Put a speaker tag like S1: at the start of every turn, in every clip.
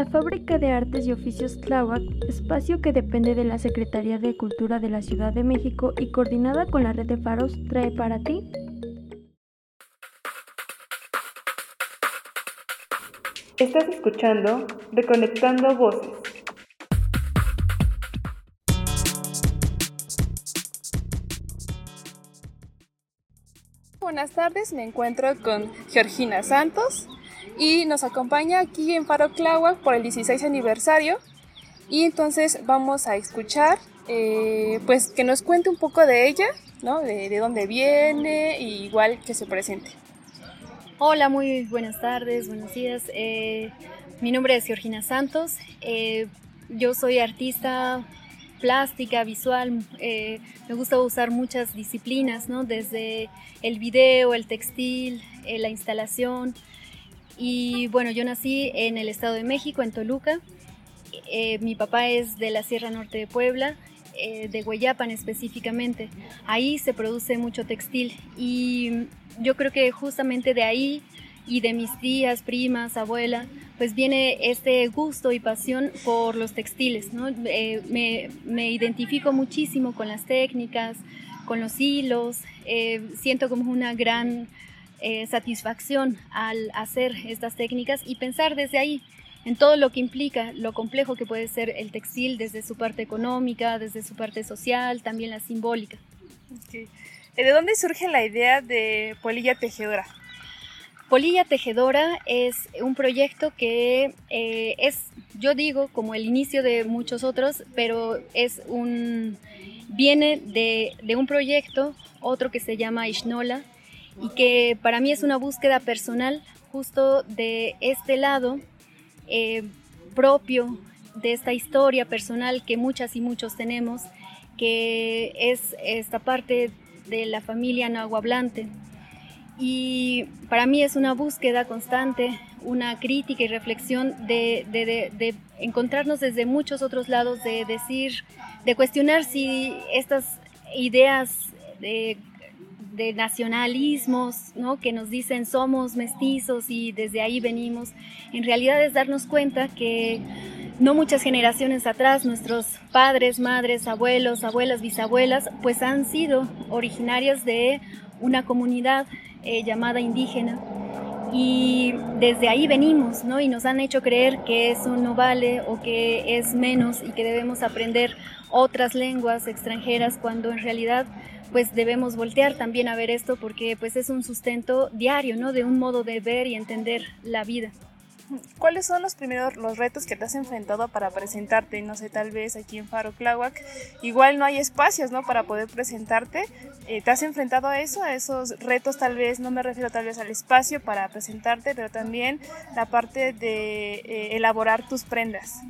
S1: La Fábrica de Artes y Oficios Tláhuac, espacio que depende de la Secretaría de Cultura de la Ciudad de México y coordinada con la red de faros, trae para ti
S2: Estás escuchando Reconectando Voces.
S3: Buenas tardes, me encuentro con Georgina Santos y nos acompaña aquí en Faro Tláhuac por el 16 aniversario y entonces vamos a escuchar eh, pues que nos cuente un poco de ella, ¿no? de, de dónde viene y igual que se presente.
S4: Hola, muy buenas tardes, buenos días. Eh, mi nombre es Georgina Santos. Eh, yo soy artista plástica, visual. Eh, me gusta usar muchas disciplinas, ¿no? Desde el video, el textil, la instalación. Y bueno, yo nací en el Estado de México, en Toluca. mi papá es de la Sierra Norte de Puebla de Hueyapan específicamente. Ahí se produce mucho textil y yo creo que justamente de ahí y de mis tías, primas, abuela, pues viene este gusto y pasión por los textiles. ¿no? Eh, me, identifico muchísimo con las técnicas, con los hilos, eh, siento como una gran eh, satisfacción al hacer estas técnicas y pensar desde ahí en todo lo que implica, lo complejo que puede ser el textil desde su parte económica, desde su parte social, también la simbólica.
S3: ¿De dónde surge la idea de Polilla Tejedora?
S4: Polilla Tejedora es un proyecto que eh, es, yo digo, como el inicio de muchos otros, pero es un, viene de, un proyecto, otro que se llama Ishnola, y que para mí es una búsqueda personal justo de este lado eh, propio de esta historia personal que muchas y muchos tenemos, que es esta parte de la familia nahuablante. Y para mí es una búsqueda constante, una crítica y reflexión de, encontrarnos desde muchos otros lados, de decir, de cuestionar si estas ideas de, nacionalismos, ¿no? que nos dicen somos mestizos y desde ahí venimos, en realidad es darnos cuenta que no muchas generaciones atrás, nuestros padres, madres, abuelos, abuelas, bisabuelas, pues han sido originarios de una comunidad eh, llamada indígena. Y desde ahí venimos, ¿no? Y nos han hecho creer que eso no vale o que es menos y que debemos aprender otras lenguas extranjeras cuando en realidad pues debemos voltear también a ver esto porque pues es un sustento diario, ¿no? De un modo de ver y entender la vida.
S3: ¿Cuáles son los primeros los retos que te has enfrentado para presentarte? No sé, tal vez aquí en Faro Tláhuac igual no hay espacios, ¿no? Para poder presentarte. Eh, ¿Te has enfrentado a eso, a esos retos tal vez? No me refiero tal vez al espacio para presentarte, pero también la parte de eh, elaborar tus prendas.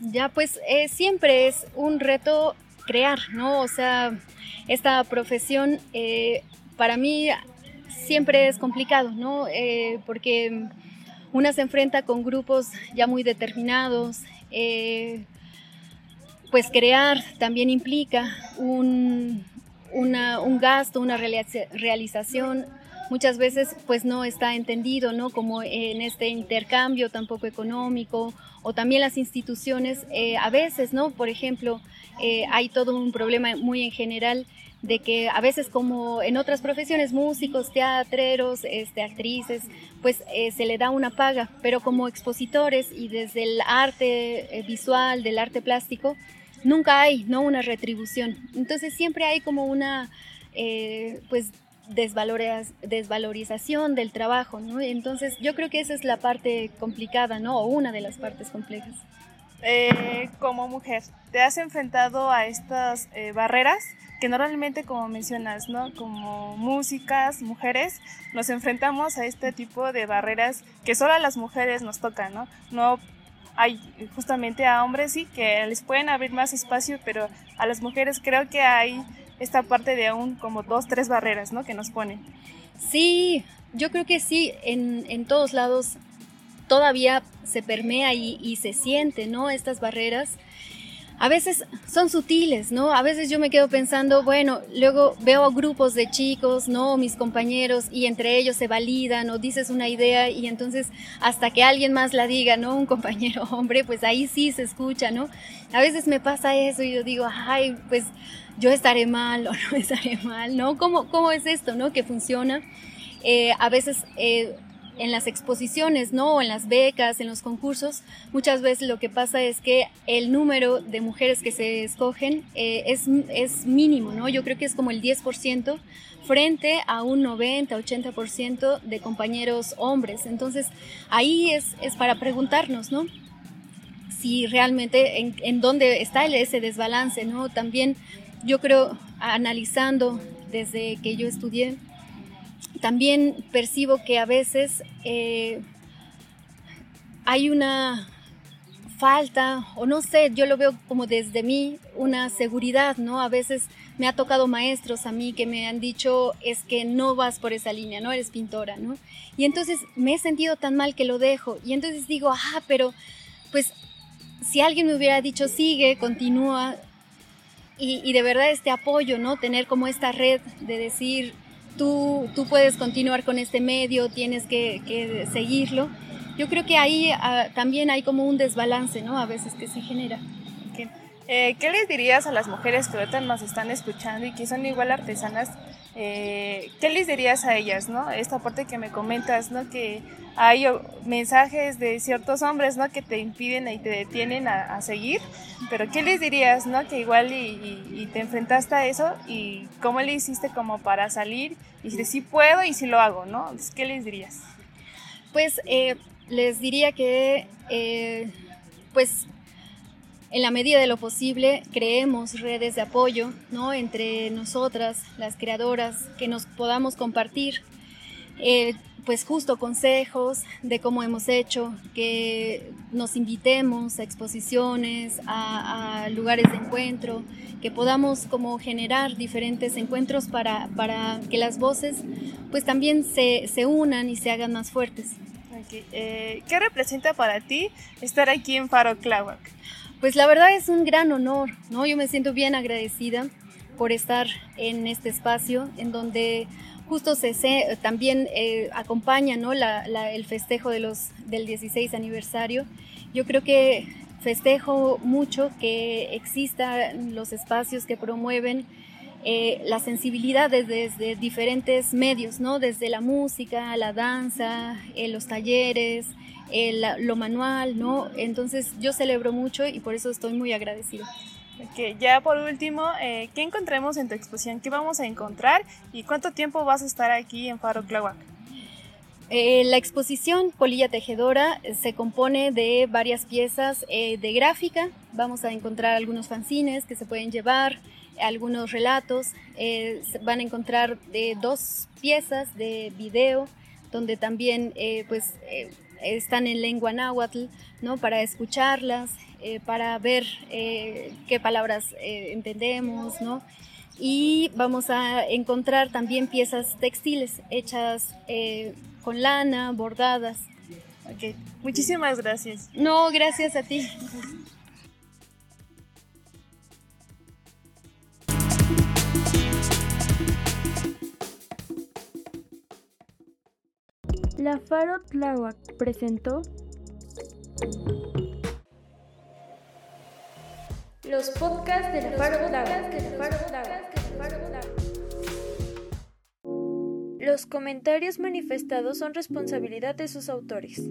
S4: Ya, pues eh, siempre es un reto crear, ¿no? O sea, esta profesión para mí siempre es complicado, ¿no? porque una se enfrenta con grupos ya muy determinados, eh, pues crear también implica un, gasto, una realización, muchas veces pues no está entendido, ¿no? Como en este intercambio tampoco económico o también las instituciones, eh, a veces, ¿no? Por ejemplo, eh, hay todo un problema muy en general de que a veces como en otras profesiones, músicos, teatreros, este, actrices, pues eh, se le da una paga, pero como expositores y desde el arte eh, visual, del arte plástico, nunca hay no una retribución. Entonces siempre hay como una eh, pues desvalorización del trabajo. Entonces yo creo que esa es la parte complicada, ¿no? O una de las partes complejas.
S3: como mujer, ¿te has enfrentado a estas barreras? Que normalmente, como mencionas, ¿no? Como músicas, mujeres, nos enfrentamos a este tipo de barreras que solo a las mujeres nos tocan, ¿no? No hay justamente a hombres sí que les pueden abrir más espacio, pero a las mujeres creo que hay esta parte de aún como dos, tres barreras, ¿no? Que nos ponen.
S4: Sí, yo creo que sí, en, en todos lados todavía se permea y, se siente, ¿no? Estas barreras a veces son sutiles, ¿no? A veces yo me quedo pensando, bueno, luego veo grupos de chicos, ¿no? Mis compañeros y entre ellos se validan o dices una idea y entonces hasta que alguien más la diga, ¿no? Un compañero hombre, pues ahí sí se escucha, ¿no? A veces me pasa eso y yo digo, ay, pues yo estaré mal o no estaré mal, ¿no? ¿Cómo, cómo es esto, ¿no? Que funciona. Eh, a veces... Eh, en las exposiciones, ¿no? O en las becas, en los concursos, muchas veces lo que pasa es que el número de mujeres que se escogen eh, es, es mínimo, ¿no? Yo creo que es como el 10% frente a un 90-80% de compañeros hombres. Entonces, ahí es, es para preguntarnos, ¿no? Si realmente en, en dónde está ese desbalance, ¿no? También yo creo, analizando desde que yo estudié, también percibo que a veces eh, hay una falta, o no sé, yo lo veo como desde mí, una seguridad, ¿no? A veces me ha tocado maestros a mí que me han dicho, es que no vas por esa línea, no eres pintora, ¿no? Y entonces me he sentido tan mal que lo dejo. Y entonces digo, ah, pero pues si alguien me hubiera dicho, sigue, continúa, y, y de verdad este apoyo, ¿no? Tener como esta red de decir, tú, tú puedes continuar con este medio, tienes que, seguirlo. Yo creo que ahí ah, también hay como un desbalance, ¿no? A veces que se genera.
S3: Eh, ¿Qué les dirías a las mujeres que ahorita nos están escuchando y que son igual artesanas? Eh, ¿Qué les dirías a ellas, no? Esta parte que me comentas, ¿no? Que hay mensajes de ciertos hombres, ¿no? Que te impiden y te detienen a, seguir, pero ¿qué les dirías, ¿no? Que igual y, te enfrentaste a eso y cómo le hiciste como para salir y dices, sí puedo y sí lo hago, ¿no? ¿Qué les dirías?
S4: Pues eh, les diría que, pues en la medida de lo posible, creemos redes de apoyo ¿no? entre nosotras, las creadoras, que nos podamos compartir, eh, pues justo consejos de cómo hemos hecho, que nos invitemos a exposiciones, a, lugares de encuentro, que podamos como generar diferentes encuentros para, para que las voces pues también se, se unan y se hagan más fuertes.
S3: Eh, ¿Qué representa para ti estar aquí en Faro Tláhuac?
S4: Pues la verdad es un gran honor, ¿no? Yo me siento bien agradecida por estar en este espacio en donde justo se, también eh, acompaña ¿no? el festejo del 16 aniversario. Yo creo que festejo mucho que existan los espacios que promueven eh, la sensibilidad desde, diferentes medios, ¿no? desde la música, la danza, eh, los talleres, lo manual, ¿no? Entonces yo celebro mucho y por eso estoy muy agradecida.
S3: Okay, ya por último, eh, ¿qué encontremos en tu exposición? ¿Qué vamos a encontrar? ¿Y cuánto tiempo vas a estar aquí en Faro Tláhuac?
S4: Eh, la exposición Polilla Tejedora eh, se compone de varias piezas de gráfica. Vamos a encontrar algunos fanzines que se pueden llevar, algunos relatos. van a encontrar dos piezas de video donde también pues están en lengua náhuatl, ¿no? Para escucharlas, eh, para ver eh, qué palabras eh, entendemos, ¿no? Y vamos a encontrar también piezas textiles hechas con lana, bordadas.
S3: Okay. Muchísimas gracias.
S4: No, gracias a ti.
S1: La Faro Tláhuac presentó
S2: los podcasts de la Faro Tláhuac.
S1: Los comentarios manifestados son responsabilidad de sus autores.